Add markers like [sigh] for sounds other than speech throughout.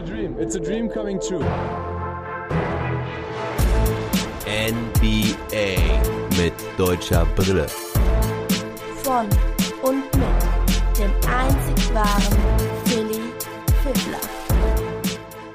a dream. It's a dream coming true. NBA mit deutscher Brille. Von und mit dem einzig wahren Philly Fiddler.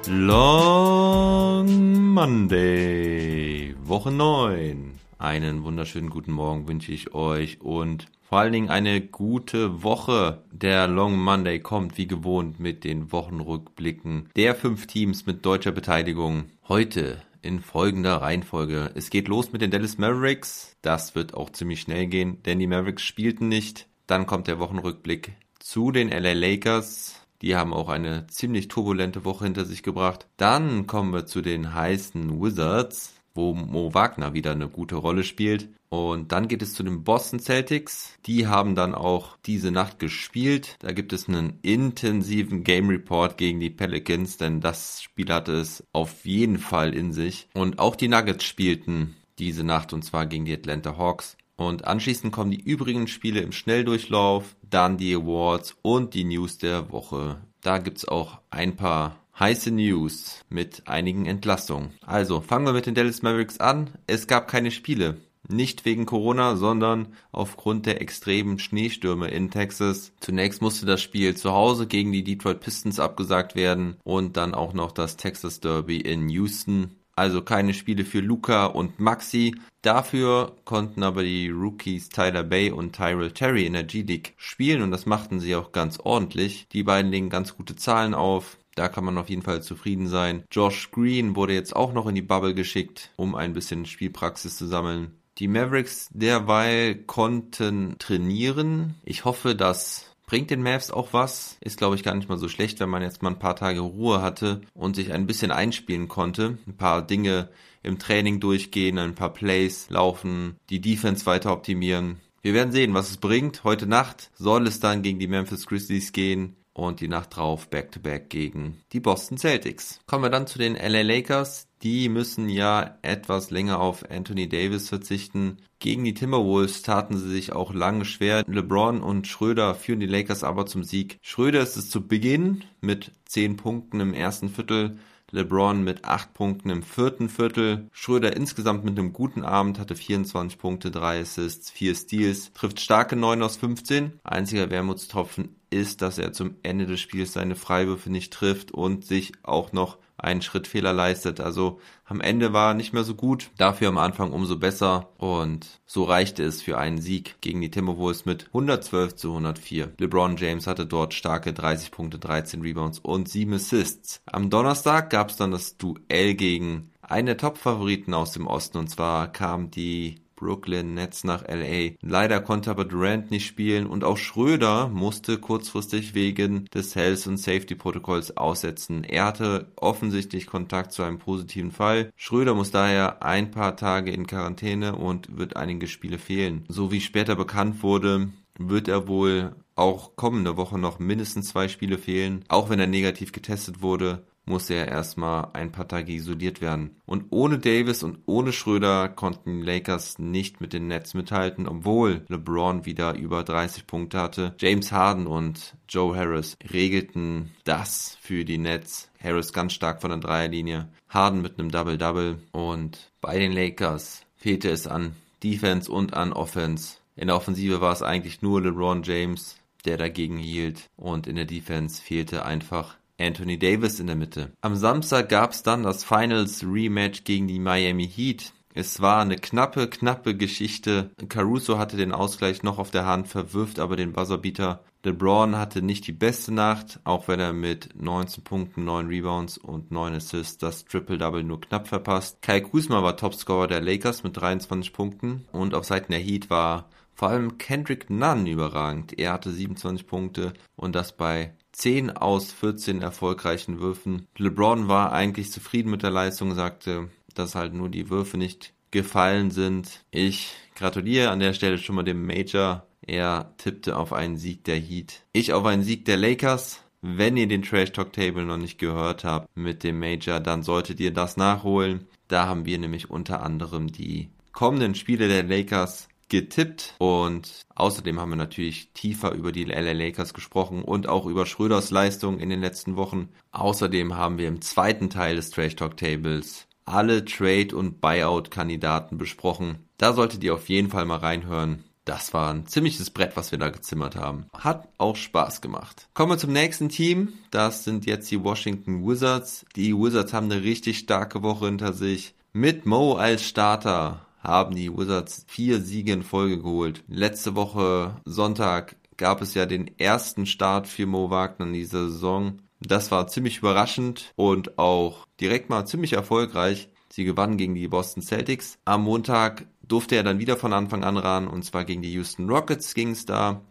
Long Monday, Woche 9. Einen wunderschönen guten Morgen wünsche ich euch und vor allen Dingen eine gute Woche. Der Long Monday kommt wie gewohnt mit den Wochenrückblicken der fünf Teams mit deutscher Beteiligung. Heute in folgender Reihenfolge. Es geht los mit den Dallas Mavericks. Das wird auch ziemlich schnell gehen, denn die Mavericks spielten nicht. Dann kommt der Wochenrückblick zu den LA Lakers. Die haben auch eine ziemlich turbulente Woche hinter sich gebracht. Dann kommen wir zu den heißen Wizards wo Mo Wagner wieder eine gute Rolle spielt. Und dann geht es zu den Boston Celtics. Die haben dann auch diese Nacht gespielt. Da gibt es einen intensiven Game Report gegen die Pelicans, denn das Spiel hatte es auf jeden Fall in sich. Und auch die Nuggets spielten diese Nacht und zwar gegen die Atlanta Hawks. Und anschließend kommen die übrigen Spiele im Schnelldurchlauf, dann die Awards und die News der Woche. Da gibt's auch ein paar heiße News mit einigen Entlassungen. Also fangen wir mit den Dallas Mavericks an. Es gab keine Spiele. Nicht wegen Corona, sondern aufgrund der extremen Schneestürme in Texas. Zunächst musste das Spiel zu Hause gegen die Detroit Pistons abgesagt werden und dann auch noch das Texas Derby in Houston. Also keine Spiele für Luca und Maxi. Dafür konnten aber die Rookies Tyler Bay und Tyrell Terry in der G-League spielen und das machten sie auch ganz ordentlich. Die beiden legen ganz gute Zahlen auf. Da kann man auf jeden Fall zufrieden sein. Josh Green wurde jetzt auch noch in die Bubble geschickt, um ein bisschen Spielpraxis zu sammeln. Die Mavericks derweil konnten trainieren. Ich hoffe, das bringt den Mavs auch was. Ist, glaube ich, gar nicht mal so schlecht, wenn man jetzt mal ein paar Tage Ruhe hatte und sich ein bisschen einspielen konnte. Ein paar Dinge im Training durchgehen, ein paar Plays laufen, die Defense weiter optimieren. Wir werden sehen, was es bringt. Heute Nacht soll es dann gegen die Memphis Grizzlies gehen und die Nacht drauf Back-to-Back -back gegen die Boston Celtics. Kommen wir dann zu den LA Lakers. Die müssen ja etwas länger auf Anthony Davis verzichten. Gegen die Timberwolves taten sie sich auch lange schwer. LeBron und Schröder führen die Lakers aber zum Sieg. Schröder ist es zu Beginn mit 10 Punkten im ersten Viertel. LeBron mit 8 Punkten im vierten Viertel. Schröder insgesamt mit einem guten Abend, hatte 24 Punkte, 3 Assists, 4 Steals, trifft starke 9 aus 15. Einziger Wermutstropfen ist, dass er zum Ende des Spiels seine Freiwürfe nicht trifft und sich auch noch einen Schrittfehler leistet. Also am Ende war er nicht mehr so gut, dafür am Anfang umso besser und so reichte es für einen Sieg gegen die Timberwolves mit 112 zu 104. LeBron James hatte dort starke 30 Punkte, 13 Rebounds und 7 Assists. Am Donnerstag gab es dann das Duell gegen einen der Top-Favoriten aus dem Osten und zwar kam die Brooklyn Nets nach LA. Leider konnte aber Durant nicht spielen und auch Schröder musste kurzfristig wegen des Health und Safety Protokolls aussetzen. Er hatte offensichtlich Kontakt zu einem positiven Fall. Schröder muss daher ein paar Tage in Quarantäne und wird einige Spiele fehlen. So wie später bekannt wurde, wird er wohl auch kommende Woche noch mindestens zwei Spiele fehlen, auch wenn er negativ getestet wurde musste er erstmal ein paar Tage isoliert werden. Und ohne Davis und ohne Schröder konnten die Lakers nicht mit den Nets mithalten, obwohl LeBron wieder über 30 Punkte hatte. James Harden und Joe Harris regelten das für die Nets. Harris ganz stark von der Dreierlinie, Harden mit einem Double-Double und bei den Lakers fehlte es an Defense und an Offense. In der Offensive war es eigentlich nur LeBron James, der dagegen hielt und in der Defense fehlte einfach Anthony Davis in der Mitte. Am Samstag gab es dann das Finals Rematch gegen die Miami Heat. Es war eine knappe, knappe Geschichte. Caruso hatte den Ausgleich noch auf der Hand, verwirft aber den Buzzerbeater. LeBron hatte nicht die beste Nacht, auch wenn er mit 19 Punkten, 9 Rebounds und 9 Assists das Triple-Double nur knapp verpasst. Kai Kuzma war Topscorer der Lakers mit 23 Punkten und auf Seiten der Heat war vor allem Kendrick Nunn überragend. Er hatte 27 Punkte und das bei 10 aus 14 erfolgreichen Würfen. LeBron war eigentlich zufrieden mit der Leistung, sagte, dass halt nur die Würfe nicht gefallen sind. Ich gratuliere an der Stelle schon mal dem Major. Er tippte auf einen Sieg der Heat. Ich auf einen Sieg der Lakers. Wenn ihr den Trash Talk Table noch nicht gehört habt mit dem Major, dann solltet ihr das nachholen. Da haben wir nämlich unter anderem die kommenden Spiele der Lakers getippt und außerdem haben wir natürlich tiefer über die LA Lakers gesprochen und auch über Schröders Leistung in den letzten Wochen. Außerdem haben wir im zweiten Teil des Trash Talk Tables alle Trade- und Buyout-Kandidaten besprochen. Da solltet ihr auf jeden Fall mal reinhören. Das war ein ziemliches Brett, was wir da gezimmert haben. Hat auch Spaß gemacht. Kommen wir zum nächsten Team. Das sind jetzt die Washington Wizards. Die Wizards haben eine richtig starke Woche hinter sich. Mit Mo als Starter haben die Wizards vier Siege in Folge geholt. Letzte Woche Sonntag gab es ja den ersten Start für Mo Wagner in dieser Saison. Das war ziemlich überraschend und auch direkt mal ziemlich erfolgreich. Sie gewannen gegen die Boston Celtics. Am Montag durfte er dann wieder von Anfang an ran und zwar gegen die Houston Rockets ging es da.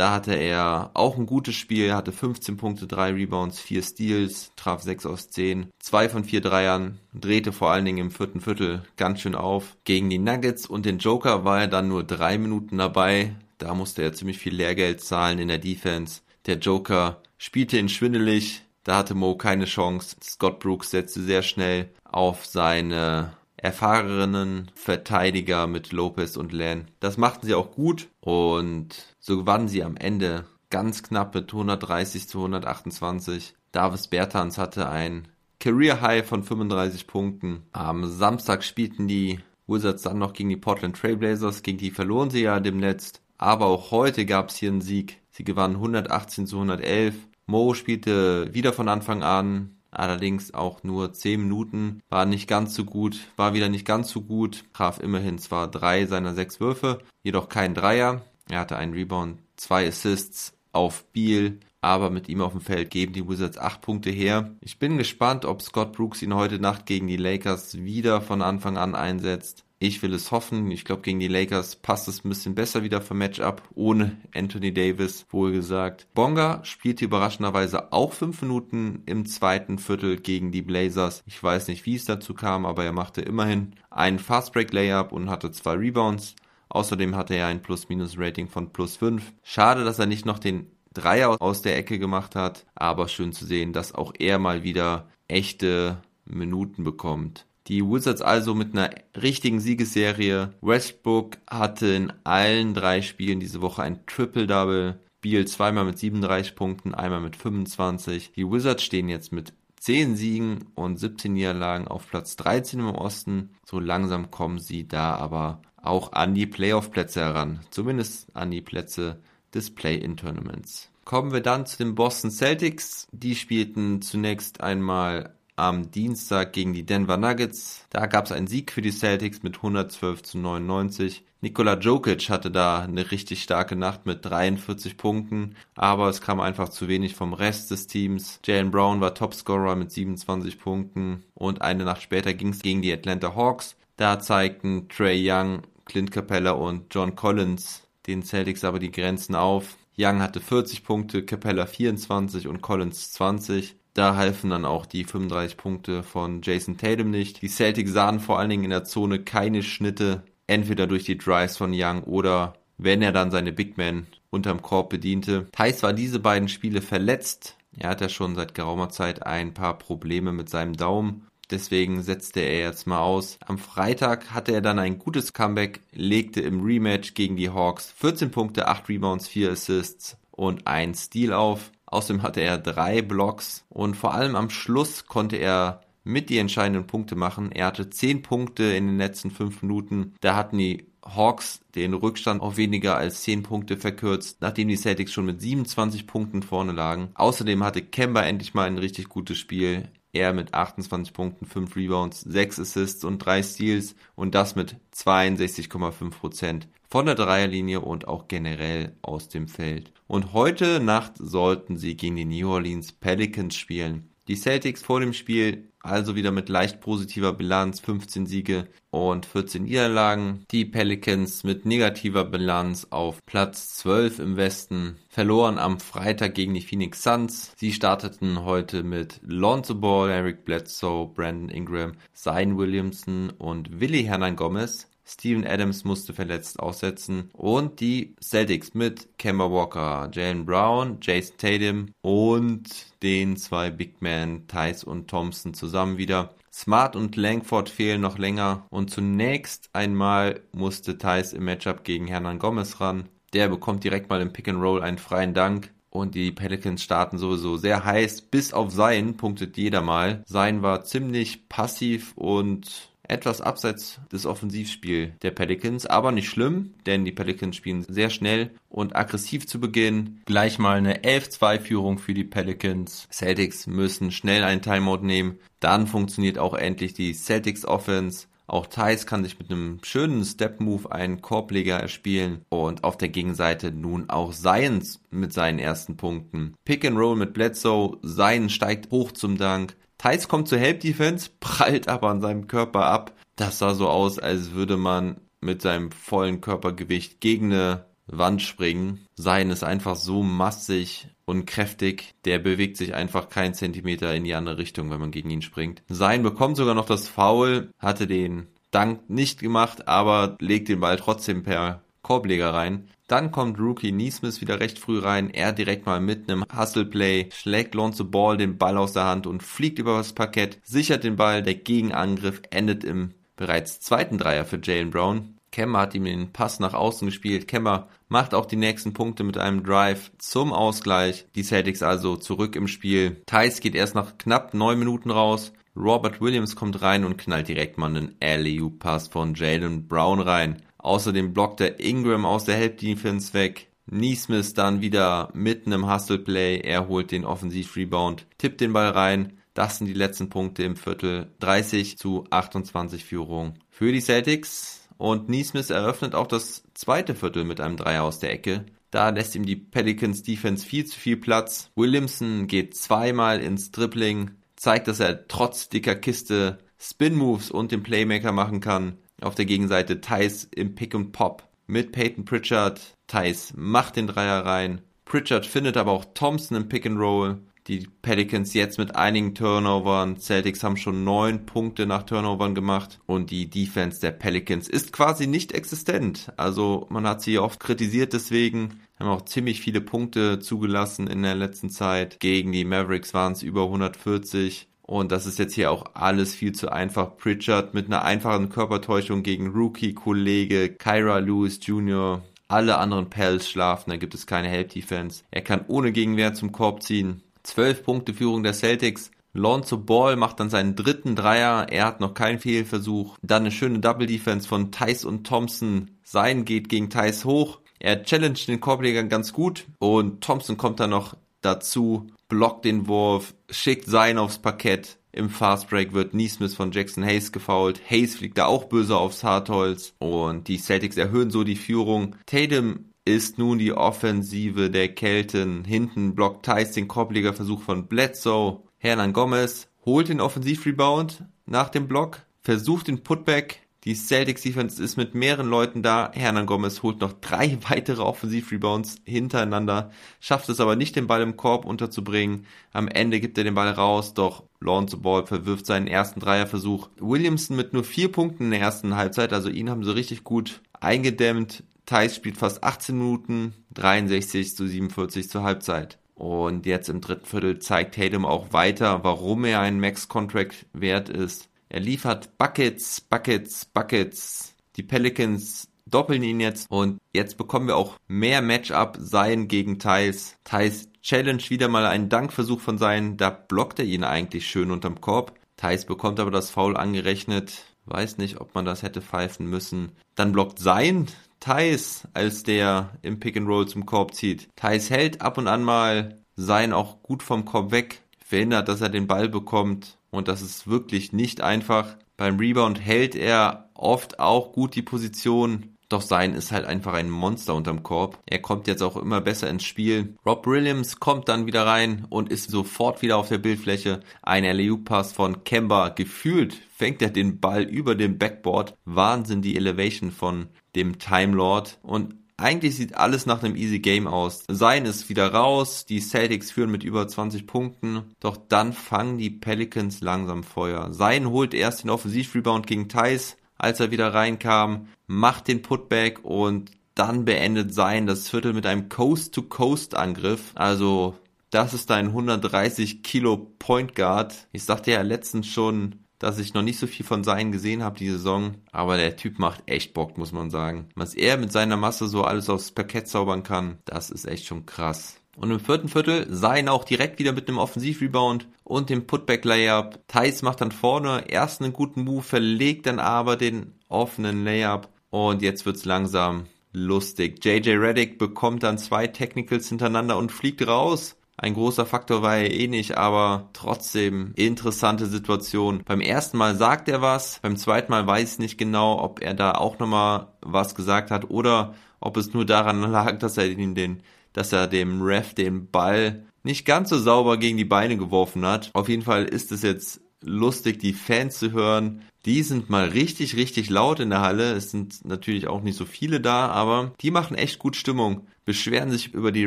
Da hatte er auch ein gutes Spiel, hatte 15 Punkte, 3 Rebounds, 4 Steals, traf 6 aus 10, 2 von 4 Dreiern, drehte vor allen Dingen im vierten Viertel ganz schön auf. Gegen die Nuggets und den Joker war er dann nur 3 Minuten dabei. Da musste er ziemlich viel Lehrgeld zahlen in der Defense. Der Joker spielte ihn schwindelig, da hatte Mo keine Chance. Scott Brooks setzte sehr schnell auf seine erfahrenen Verteidiger mit Lopez und Len. Das machten sie auch gut und so gewannen sie am Ende ganz knapp mit 130 zu 128. Davis Bertans hatte ein Career High von 35 Punkten. Am Samstag spielten die Wizards dann noch gegen die Portland Trailblazers. Gegen die verloren sie ja demnächst. Aber auch heute gab es hier einen Sieg. Sie gewannen 118 zu 111. Mo spielte wieder von Anfang an, allerdings auch nur 10 Minuten, war nicht ganz so gut, war wieder nicht ganz so gut, traf immerhin zwar drei seiner sechs Würfe, jedoch kein Dreier. Er hatte einen Rebound, zwei Assists auf Beal, aber mit ihm auf dem Feld geben die Wizards acht Punkte her. Ich bin gespannt, ob Scott Brooks ihn heute Nacht gegen die Lakers wieder von Anfang an einsetzt. Ich will es hoffen. Ich glaube, gegen die Lakers passt es ein bisschen besser wieder für Matchup, ohne Anthony Davis, wohl gesagt. Bonga spielte überraschenderweise auch fünf Minuten im zweiten Viertel gegen die Blazers. Ich weiß nicht, wie es dazu kam, aber er machte immerhin einen Fastbreak-Layup und hatte zwei Rebounds. Außerdem hatte er ein Plus-Minus-Rating von plus fünf. Schade, dass er nicht noch den Dreier aus der Ecke gemacht hat, aber schön zu sehen, dass auch er mal wieder echte Minuten bekommt. Die Wizards also mit einer richtigen Siegesserie. Westbrook hatte in allen drei Spielen diese Woche ein Triple-Double. Beal zweimal mit 37 Punkten, einmal mit 25. Die Wizards stehen jetzt mit 10 Siegen und 17 Niederlagen auf Platz 13 im Osten. So langsam kommen sie da aber auch an die Playoff-Plätze heran. Zumindest an die Plätze des Play-In-Tournaments. Kommen wir dann zu den Boston Celtics. Die spielten zunächst einmal am Dienstag gegen die Denver Nuggets. Da gab es einen Sieg für die Celtics mit 112 zu 99. Nikola Jokic hatte da eine richtig starke Nacht mit 43 Punkten, aber es kam einfach zu wenig vom Rest des Teams. Jalen Brown war Topscorer mit 27 Punkten und eine Nacht später ging es gegen die Atlanta Hawks. Da zeigten Trey Young, Clint Capella und John Collins den Celtics aber die Grenzen auf. Young hatte 40 Punkte, Capella 24 und Collins 20. Da halfen dann auch die 35 Punkte von Jason Tatum nicht. Die Celtics sahen vor allen Dingen in der Zone keine Schnitte, entweder durch die Drives von Young oder wenn er dann seine Big Man unterm Korb bediente. Thais war diese beiden Spiele verletzt. Er hat ja schon seit geraumer Zeit ein paar Probleme mit seinem Daumen. Deswegen setzte er jetzt mal aus. Am Freitag hatte er dann ein gutes Comeback, legte im Rematch gegen die Hawks 14 Punkte, 8 Rebounds, 4 Assists und ein Steal auf. Außerdem hatte er drei Blocks und vor allem am Schluss konnte er mit die entscheidenden Punkte machen. Er hatte zehn Punkte in den letzten fünf Minuten. Da hatten die Hawks den Rückstand auf weniger als 10 Punkte verkürzt, nachdem die Celtics schon mit 27 Punkten vorne lagen. Außerdem hatte Kemba endlich mal ein richtig gutes Spiel. Er mit 28 Punkten, 5 Rebounds, 6 Assists und 3 Steals und das mit 62,5 Prozent von der Dreierlinie und auch generell aus dem Feld. Und heute Nacht sollten sie gegen die New Orleans Pelicans spielen. Die Celtics vor dem Spiel also wieder mit leicht positiver Bilanz, 15 Siege und 14 Niederlagen. Die Pelicans mit negativer Bilanz auf Platz 12 im Westen verloren am Freitag gegen die Phoenix Suns. Sie starteten heute mit Lonzo Ball, Eric Bledsoe, Brandon Ingram, Zion Williamson und Willie Hernan Gomez. Steven Adams musste verletzt aussetzen und die Celtics mit Kemba Walker, Jalen Brown, Jason Tatum und den zwei Big Men Tice und Thompson zusammen wieder Smart und Langford fehlen noch länger und zunächst einmal musste Thais im Matchup gegen Hernan Gomez ran. Der bekommt direkt mal im Pick and Roll einen freien Dank. Und die Pelicans starten sowieso sehr heiß. Bis auf Sein punktet jeder mal. Sein war ziemlich passiv und etwas abseits des Offensivspiels der Pelicans, aber nicht schlimm, denn die Pelicans spielen sehr schnell und aggressiv zu Beginn. Gleich mal eine 11-2-Führung für die Pelicans. Celtics müssen schnell einen Timeout nehmen. Dann funktioniert auch endlich die Celtics Offense. Auch Thais kann sich mit einem schönen Step-Move einen Korbleger erspielen und auf der Gegenseite nun auch Science mit seinen ersten Punkten. Pick and Roll mit Bledsoe, Science steigt hoch zum Dank. Thais kommt zur Help Defense, [laughs] prallt aber an seinem Körper ab. Das sah so aus, als würde man mit seinem vollen Körpergewicht gegen eine Wand springen. Sein ist einfach so massig und kräftig, der bewegt sich einfach keinen Zentimeter in die andere Richtung, wenn man gegen ihn springt. Sein bekommt sogar noch das Foul, hatte den Dank nicht gemacht, aber legt den Ball trotzdem per Korbleger rein. Dann kommt Rookie Neesmith wieder recht früh rein. Er direkt mal mit einem Hustle-Play, schlägt Lonzo Ball den Ball aus der Hand und fliegt über das Parkett, sichert den Ball. Der Gegenangriff endet im bereits zweiten Dreier für Jalen Brown. Kemmer hat ihm den Pass nach außen gespielt. Kemmer macht auch die nächsten Punkte mit einem Drive zum Ausgleich. Die Celtics also zurück im Spiel. Thais geht erst nach knapp neun Minuten raus. Robert Williams kommt rein und knallt direkt mal einen alley-pass von Jalen Brown rein. Außerdem blockt er Ingram aus der Help Defense weg. Neesmith dann wieder mitten im Hustle Play. Er holt den Offensiv-Rebound, tippt den Ball rein. Das sind die letzten Punkte im Viertel. 30 zu 28 Führung für die Celtics. Und Neesmith eröffnet auch das zweite Viertel mit einem Dreier aus der Ecke. Da lässt ihm die Pelicans Defense viel zu viel Platz. Williamson geht zweimal ins Dribbling, zeigt, dass er trotz dicker Kiste Spin Moves und den Playmaker machen kann. Auf der Gegenseite Thais im Pick und Pop mit Peyton Pritchard. Thais macht den Dreier rein. Pritchard findet aber auch Thompson im Pick and Roll. Die Pelicans jetzt mit einigen Turnovern. Celtics haben schon neun Punkte nach Turnovern gemacht und die Defense der Pelicans ist quasi nicht existent. Also man hat sie oft kritisiert deswegen, haben auch ziemlich viele Punkte zugelassen in der letzten Zeit. Gegen die Mavericks waren es über 140. Und das ist jetzt hier auch alles viel zu einfach. Pritchard mit einer einfachen Körpertäuschung gegen Rookie-Kollege Kyra Lewis Jr. Alle anderen Pels schlafen, da gibt es keine Help-Defense. Er kann ohne Gegenwehr zum Korb ziehen. 12 Punkte Führung der Celtics. Lonzo Ball macht dann seinen dritten Dreier. Er hat noch keinen Fehlversuch. Dann eine schöne Double Defense von Tice und Thompson. Sein geht gegen Tice hoch. Er challenged den Korbleger ganz gut und Thompson kommt dann noch dazu, blockt den Wurf, schickt sein aufs Parkett. Im Fastbreak wird Neesmith von Jackson Hayes gefoult. Hayes fliegt da auch böse aufs Hartholz und die Celtics erhöhen so die Führung. Tatum ist nun die Offensive der Kelten. Hinten blockt Thais den Korblegerversuch von Bledsoe. Hernan Gomez holt den Offensivrebound nach dem Block, versucht den Putback, die Celtics Defense ist mit mehreren Leuten da. Hernan Gomez holt noch drei [laughs] weitere Offensivrebounds hintereinander, schafft es aber nicht, den Ball im Korb unterzubringen. Am Ende gibt er den Ball raus, doch Lawrence Ball verwirft seinen ersten Dreierversuch. Williamson mit nur vier Punkten in der ersten Halbzeit, also ihn haben sie richtig gut eingedämmt. Thais spielt fast 18 Minuten, 63 zu 47 zur Halbzeit. Und jetzt im dritten Viertel zeigt Tatum auch weiter, warum er ein Max-Contract wert ist. Er liefert Buckets, Buckets, Buckets. Die Pelicans doppeln ihn jetzt und jetzt bekommen wir auch mehr Matchup Sein gegen Thais. Thais challenge wieder mal einen Dankversuch von Sein, da blockt er ihn eigentlich schön unterm Korb. Thais bekommt aber das Foul angerechnet. Weiß nicht, ob man das hätte pfeifen müssen. Dann blockt Sein Thais, als der im Pick and Roll zum Korb zieht. Thais hält ab und an mal Sein auch gut vom Korb weg, verhindert, dass er den Ball bekommt und das ist wirklich nicht einfach. Beim Rebound hält er oft auch gut die Position, doch sein ist halt einfach ein Monster unterm Korb. Er kommt jetzt auch immer besser ins Spiel. Rob Williams kommt dann wieder rein und ist sofort wieder auf der Bildfläche. Ein LEU-Pass von Kemba. Gefühlt fängt er den Ball über dem Backboard. Wahnsinn die Elevation von dem Time Lord. Und eigentlich sieht alles nach einem easy Game aus. Sein ist wieder raus, die Celtics führen mit über 20 Punkten, doch dann fangen die Pelicans langsam Feuer. Sein holt erst den Offensivrebound gegen Thais, als er wieder reinkam, macht den Putback und dann beendet Sein das Viertel mit einem Coast-to-Coast-Angriff. Also, das ist ein 130 Kilo Point Guard. Ich sagte ja letztens schon, dass ich noch nicht so viel von seinen gesehen habe die Saison. Aber der Typ macht echt Bock, muss man sagen. Was er mit seiner Masse so alles aufs Parkett zaubern kann, das ist echt schon krass. Und im vierten Viertel sah ihn auch direkt wieder mit einem Offensivrebound und dem Putback-Layup. Thais macht dann vorne erst einen guten Move, verlegt dann aber den offenen Layup. Und jetzt wird's langsam lustig. JJ Reddick bekommt dann zwei Technicals hintereinander und fliegt raus. Ein großer Faktor war er eh nicht, aber trotzdem interessante Situation. Beim ersten Mal sagt er was, beim zweiten Mal weiß ich nicht genau, ob er da auch nochmal was gesagt hat oder ob es nur daran [laughs] lag, dass er ihn den dass er dem Ref den Ball nicht ganz so sauber gegen die Beine geworfen hat. Auf jeden Fall ist es jetzt lustig, die Fans zu hören. Die sind mal richtig, richtig laut in der Halle. Es sind natürlich auch nicht so viele da, aber die machen echt gut Stimmung. Beschweren sich über die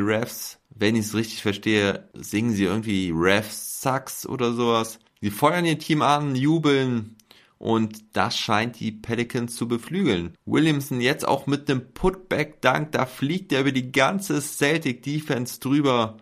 Refs. Wenn ich es richtig verstehe, singen sie irgendwie Refs Sucks oder sowas. Sie feuern ihr Team an, jubeln, und das scheint die Pelicans zu beflügeln. Williamson jetzt auch mit einem Putback-Dunk, da fliegt er über die ganze Celtic-Defense drüber.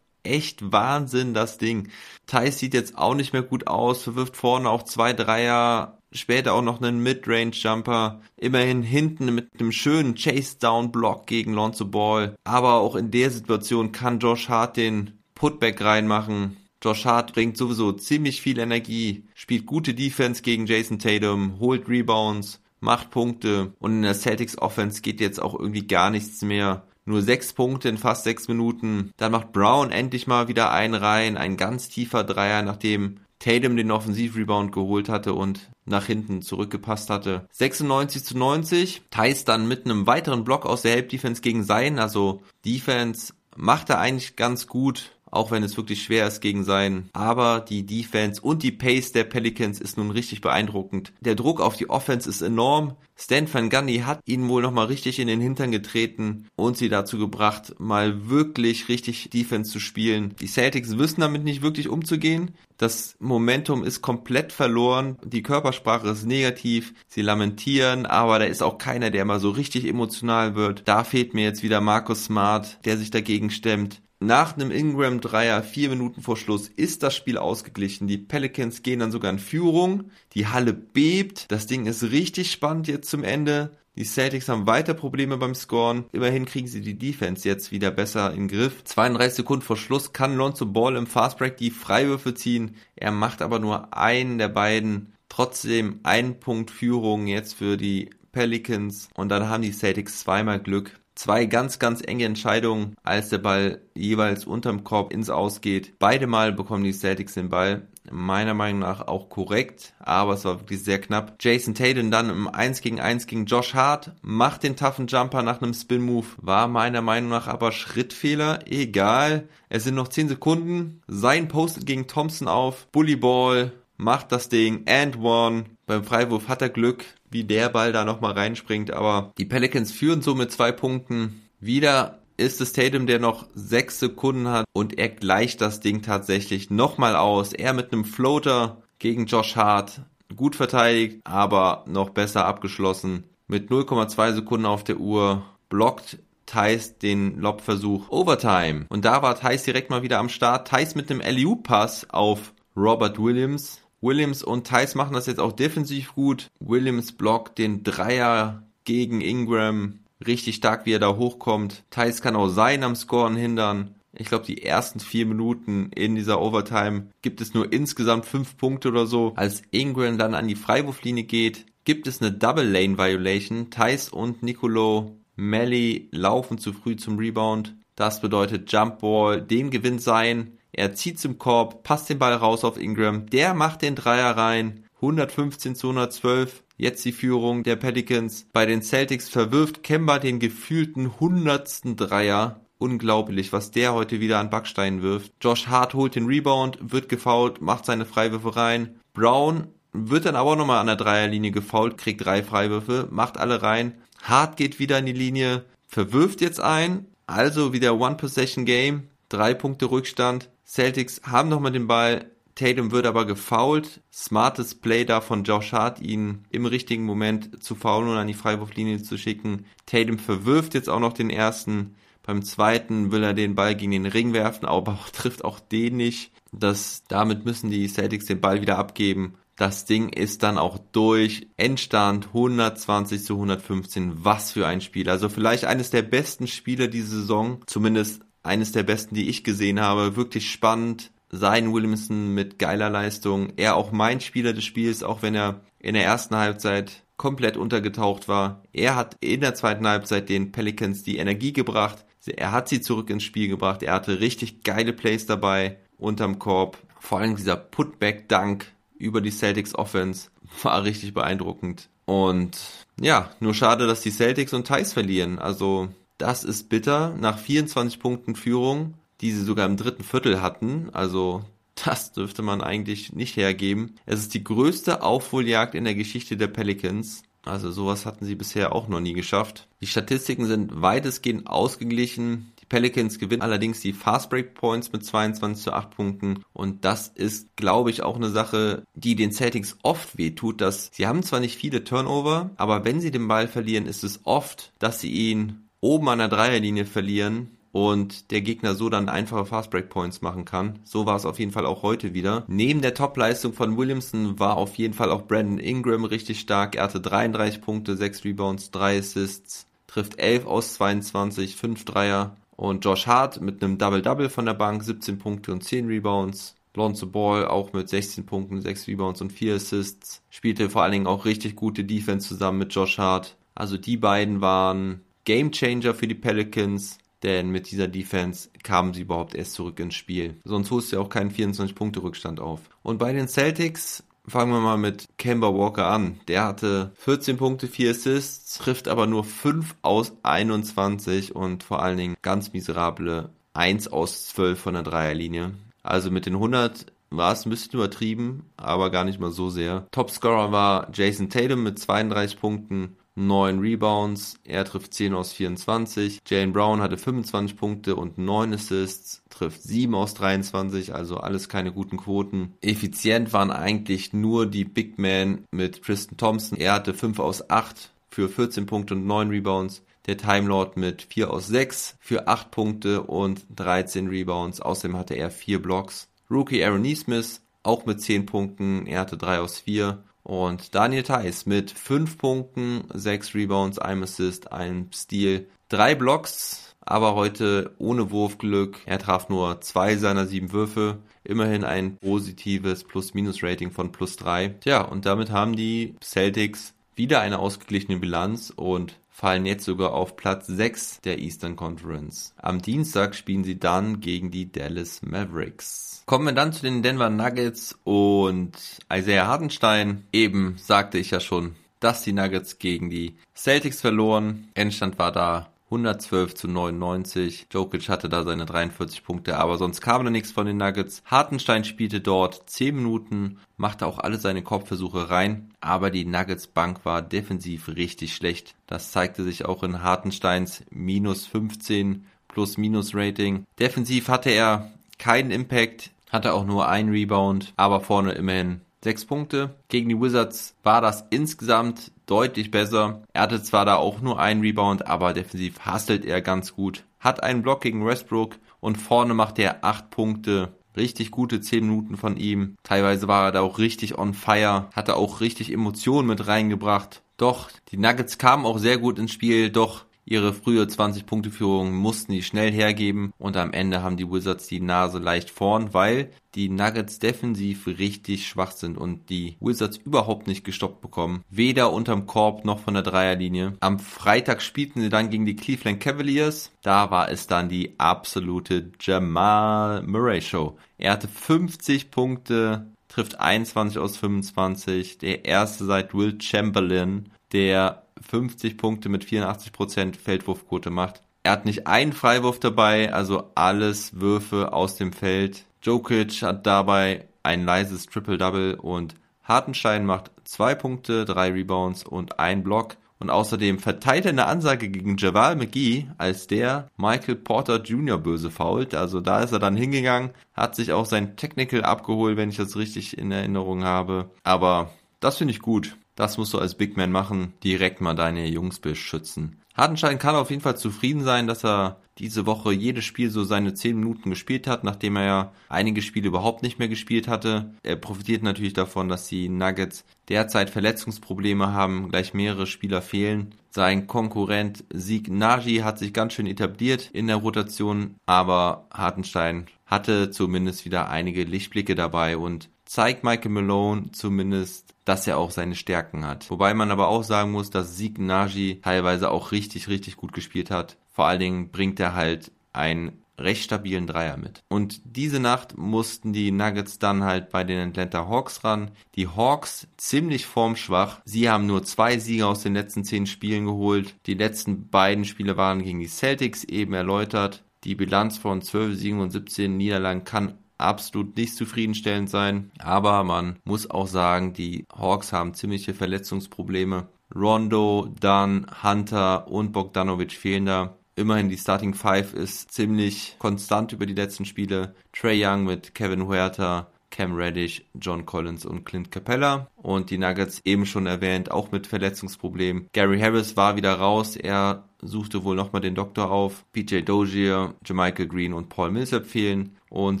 Echt Wahnsinn, das Ding. Thais sieht jetzt auch nicht mehr gut aus, verwirft vorne auch zwei Dreier, später auch noch einen Midrange-Jumper. Immerhin hinten mit einem schönen Chase-Down-Block gegen Lonzo Ball. Aber auch in der Situation kann Josh Hart den Putback reinmachen. Josh Hart bringt sowieso ziemlich viel Energie, spielt gute Defense gegen Jason Tatum, holt Rebounds, macht Punkte und in der Celtics Offense geht jetzt auch irgendwie gar nichts mehr. Nur sechs Punkte in fast sechs Minuten. Dann macht Brown endlich mal wieder einen rein, ein ganz tiefer Dreier, nachdem Tatum den Offensivrebound geholt hatte und nach hinten zurückgepasst hatte. 96 zu 90. Thais dann mit einem weiteren Block aus der Help Defense gegen sein, also Defense macht er eigentlich ganz gut auch wenn es wirklich schwer ist gegen sein. Aber die Defense und die Pace der Pelicans ist nun richtig beeindruckend. Der Druck auf die Offense ist enorm. Stan Van Gundy hat ihnen wohl nochmal richtig in den Hintern getreten und sie dazu gebracht, mal wirklich richtig Defense zu spielen. Die Celtics wissen damit nicht wirklich umzugehen. Das Momentum ist komplett verloren. Die Körpersprache ist negativ. Sie lamentieren, aber da ist auch keiner, der mal so richtig emotional wird. Da fehlt mir jetzt wieder Markus Smart, der sich dagegen stemmt. Nach einem Ingram-Dreier, vier Minuten vor Schluss, ist das Spiel ausgeglichen. Die Pelicans gehen dann sogar in Führung. Die Halle bebt. Das Ding ist richtig spannend jetzt zum Ende. Die Celtics haben weiter Probleme beim Scoren. Immerhin kriegen sie die Defense jetzt wieder besser in Griff. 32 Sekunden vor Schluss kann Lonzo Ball im Fastbreak die Freiwürfe ziehen. Er macht aber nur einen der beiden. Trotzdem ein Punkt Führung jetzt für die Pelicans. Und dann haben die Celtics zweimal Glück zwei ganz, ganz enge Entscheidungen, als der Ball jeweils unterm Korb ins Ausgeht. Beide Mal bekommen die Celtics den Ball. Meiner Meinung nach auch korrekt, aber es war wirklich sehr knapp. Jason Tatum dann im 1 gegen 1 gegen Josh Hart, macht den toughen Jumper nach einem Spin-Move, war meiner Meinung nach aber Schrittfehler, egal. Es sind noch 10 Sekunden, sein postet gegen Thompson auf, Bullyball, macht das Ding, and one. Beim Freiwurf hat er Glück, wie der Ball da nochmal reinspringt, aber die Pelicans führen so mit zwei Punkten. Wieder ist es Tatum, der noch sechs Sekunden hat und er gleicht das Ding tatsächlich nochmal aus. Er mit einem Floater gegen Josh Hart. Gut verteidigt, aber noch besser abgeschlossen. Mit 0,2 Sekunden auf der Uhr blockt Thais den Lobversuch Overtime. Und da war Thais direkt mal wieder am Start. Thais mit einem LU-Pass auf Robert Williams. Williams und Thais machen das jetzt auch defensiv gut. Williams blockt den Dreier gegen Ingram richtig stark, wie er da hochkommt. Thais kann auch sein am Scoren hindern. Ich glaube, die ersten vier Minuten in dieser Overtime gibt es nur insgesamt fünf Punkte oder so. Als Ingram dann an die Freiwurflinie geht, gibt es eine Double Lane Violation. Thais und Nicolo Melly laufen zu früh zum Rebound. Das bedeutet Jump Ball, den gewinnt sein. Er zieht zum Korb, passt den Ball raus auf Ingram. Der macht den Dreier rein. 115 zu 112. Jetzt die Führung der Pelicans. Bei den Celtics verwirft Kemba den gefühlten hundertsten Dreier. Unglaublich, was der heute wieder an Backsteinen wirft. Josh Hart holt den Rebound, wird gefoult, macht seine Freiwürfe rein. Brown wird dann aber nochmal an der Dreierlinie gefoult, kriegt drei Freiwürfe, macht alle rein. Hart geht wieder in die Linie, verwirft jetzt ein. Also wieder One-Possession-Game, drei Punkte Rückstand. Celtics haben nochmal den Ball. Tatum wird aber gefoult. Smartes Play da von Josh Hart, ihn im richtigen Moment zu faulen und an die Freiwurflinie zu schicken. Tatum verwirft jetzt auch noch den ersten. Beim zweiten will er den Ball gegen den Ring werfen, aber [laughs] trifft auch den nicht. Das, damit müssen die Celtics den Ball wieder abgeben. das Ding ist dann auch durch. Endstand 120 zu 115. Was für ein Spiel. Also vielleicht eines der besten Spiele diese Saison. Zumindest eines der besten, die ich gesehen habe. Wirklich spannend. Sein Williamson mit geiler Leistung. Er auch mein Spieler des Spiels, auch wenn er in der ersten Halbzeit komplett untergetaucht war. Er hat in der zweiten Halbzeit den Pelicans die Energie gebracht. Er hat sie zurück ins Spiel gebracht. Er hatte richtig geile Plays dabei unterm Korb. Vor allem dieser Putback-Dunk über die Celtics Offense war richtig beeindruckend. Und ja, nur schade, dass die Celtics und Thais verlieren. Also das ist bitter. Nach 24 Punkten Führung, die sie sogar im dritten Viertel hatten. Also das dürfte man eigentlich nicht hergeben. Es ist die größte Aufholjagd in der Geschichte der Pelicans. Also sowas hatten sie bisher auch noch nie geschafft. Die Statistiken sind weitestgehend ausgeglichen. Die Pelicans gewinnen allerdings die Fast Break Points mit 22 zu 8 Punkten. Und das ist, glaube ich, auch eine Sache, die den Celtics oft wehtut, dass sie haben zwar nicht viele Turnover, aber wenn sie den Ball verlieren, ist es oft, dass sie ihn oben an der Dreierlinie verlieren und der Gegner so dann einfache Fast Break Points machen kann. So war es auf jeden Fall auch heute wieder. Neben der Top-Leistung von Williamson war auf jeden Fall auch Brandon Ingram richtig stark. Er hatte 33 Punkte, 6 Rebounds, 3 Assists, trifft 11 aus 22, 5 Dreier. Und Josh Hart mit einem Double-Double von der Bank, 17 Punkte und 10 Rebounds. Lonzo Ball auch mit 16 Punkten, 6 Rebounds und 4 Assists. Spielte vor allen Dingen auch richtig gute Defense zusammen mit Josh Hart. Also die beiden waren Game Changer für die Pelicans denn mit dieser Defense kamen sie überhaupt erst zurück ins Spiel. Sonst holst du ja auch keinen 24-Punkte-Rückstand auf. Und bei den Celtics fangen wir mal mit Kemba Walker an. Der hatte 14 Punkte, 4 Assists, trifft aber nur 5 aus 21 und vor allen Dingen ganz miserable 1 aus 12 von der Dreierlinie. Also mit den 100 war es ein bisschen übertrieben, aber gar nicht mal so sehr. Topscorer war Jason Tatum mit 32 Punkten, 9 Rebounds, er trifft 10 aus 24. Jalen Brown hatte 25 Punkte und 9 Assists, trifft 7 aus 23, also alles keine guten Quoten. Effizient waren eigentlich nur die Big Men mit Tristan Thompson. Er hatte 5 aus 8 für 14 Punkte und 9 Rebounds. Der Time Lord mit 4 aus 6 für 8 Punkte und 13 Rebounds. Außerdem hatte er 4 Blocks. Rookie Aaron Neesmith auch mit 10 Punkten. Er hatte 3 aus 4 und Daniel Theiss mit 5 Punkten, 6 Rebounds, einem Assist, einem Steal, 3 Blocks, aber heute ohne Wurfglück. Er traf nur zwei seiner sieben Würfe. Immerhin ein positives Plus-Minus-Rating von plus 3. Tja, und damit haben die Celtics wieder eine ausgeglichene Bilanz und fallen jetzt sogar auf Platz 6 der Eastern Conference. Am Dienstag spielen sie dann gegen die Dallas Mavericks. Kommen wir dann zu den Denver Nuggets und Isaiah Hardenstein. Eben sagte ich ja schon, dass die Nuggets gegen die Celtics verloren. Endstand war da 112 zu 99. Jokic hatte da seine 43 Punkte, aber sonst kam da nichts von den Nuggets. Hartenstein spielte dort 10 Minuten, machte auch alle seine Kopfversuche rein, aber die Nuggets Bank war defensiv richtig schlecht. Das zeigte sich auch in Hartensteins minus 15 plus minus Rating. Defensiv hatte er keinen Impact, hatte auch nur einen Rebound, aber vorne immerhin Sechs Punkte. Gegen die Wizards war das insgesamt deutlich besser. Er hatte zwar da auch nur einen Rebound, aber defensiv hustelt er ganz gut. Hat einen Block gegen Westbrook und vorne macht er acht Punkte. Richtig gute zehn Minuten von ihm. Teilweise war er da auch richtig on fire, hatte auch richtig Emotionen mit reingebracht. Doch, die Nuggets kamen auch sehr gut ins Spiel, doch Ihre frühe 20-Punkte-Führung mussten die schnell hergeben und am Ende haben die Wizards die Nase leicht vorn, weil die Nuggets defensiv richtig schwach sind und die Wizards überhaupt nicht gestoppt bekommen. Weder unterm Korb noch von der Dreierlinie. Am Freitag spielten sie dann gegen die Cleveland Cavaliers. Da war es dann die absolute Jamal Murray Show. Er hatte 50 Punkte, trifft 21 aus 25. Der erste seit Will Chamberlain, der 50 Punkte mit 84% Feldwurfquote macht. Er hat nicht einen Freiwurf dabei, also alles Würfe aus dem Feld. Jokic hat dabei ein leises Triple-Double und Hartenstein macht zwei Punkte, drei Rebounds und ein Block. Und außerdem verteilt er eine Ansage gegen Javal McGee, als der Michael Porter Jr. böse fault. Also da ist er dann hingegangen, hat sich auch sein Technical abgeholt, wenn ich das richtig in Erinnerung habe. Aber das finde ich gut. Das musst du als Big Man machen, direkt mal deine Jungs beschützen. Hartenstein kann auf jeden Fall zufrieden sein, dass er diese Woche jedes Spiel so seine 10 Minuten gespielt hat, nachdem er ja einige Spiele überhaupt nicht mehr gespielt hatte. Er profitiert natürlich davon, dass die Nuggets derzeit Verletzungsprobleme haben, gleich mehrere Spieler fehlen. Sein Konkurrent Sieg Nagy hat sich ganz schön etabliert in der Rotation, aber Hartenstein hatte zumindest wieder einige Lichtblicke dabei und zeigt Michael Malone zumindest, dass er auch seine Stärken hat. Wobei man aber auch sagen muss, dass Sieg Nagy teilweise auch richtig, richtig gut gespielt hat. Vor allen Dingen bringt er halt einen recht stabilen Dreier mit. Und diese Nacht mussten die Nuggets dann halt bei den Atlanta Hawks ran. Die Hawks ziemlich formschwach. Sie haben nur zwei Siege aus den letzten zehn Spielen geholt. Die letzten beiden Spiele waren gegen die Celtics eben erläutert. Die Bilanz von 12 Siegen und 17 Niederlagen kann absolut nicht zufriedenstellend sein. Aber man muss auch sagen, die Hawks haben ziemliche Verletzungsprobleme. Rondo, Dunn, Hunter und Bogdanovic fehlen da. Immerhin die Starting Five ist ziemlich konstant über die letzten Spiele. Trey Young mit Kevin Huerta, Cam Reddish, John Collins und Clint Capella. Und die Nuggets eben schon erwähnt, auch mit Verletzungsproblemen. Gary Harris war wieder raus. Er suchte wohl nochmal den Doktor auf. PJ Dozier, Jermichael Green und Paul Millsap fehlen. Und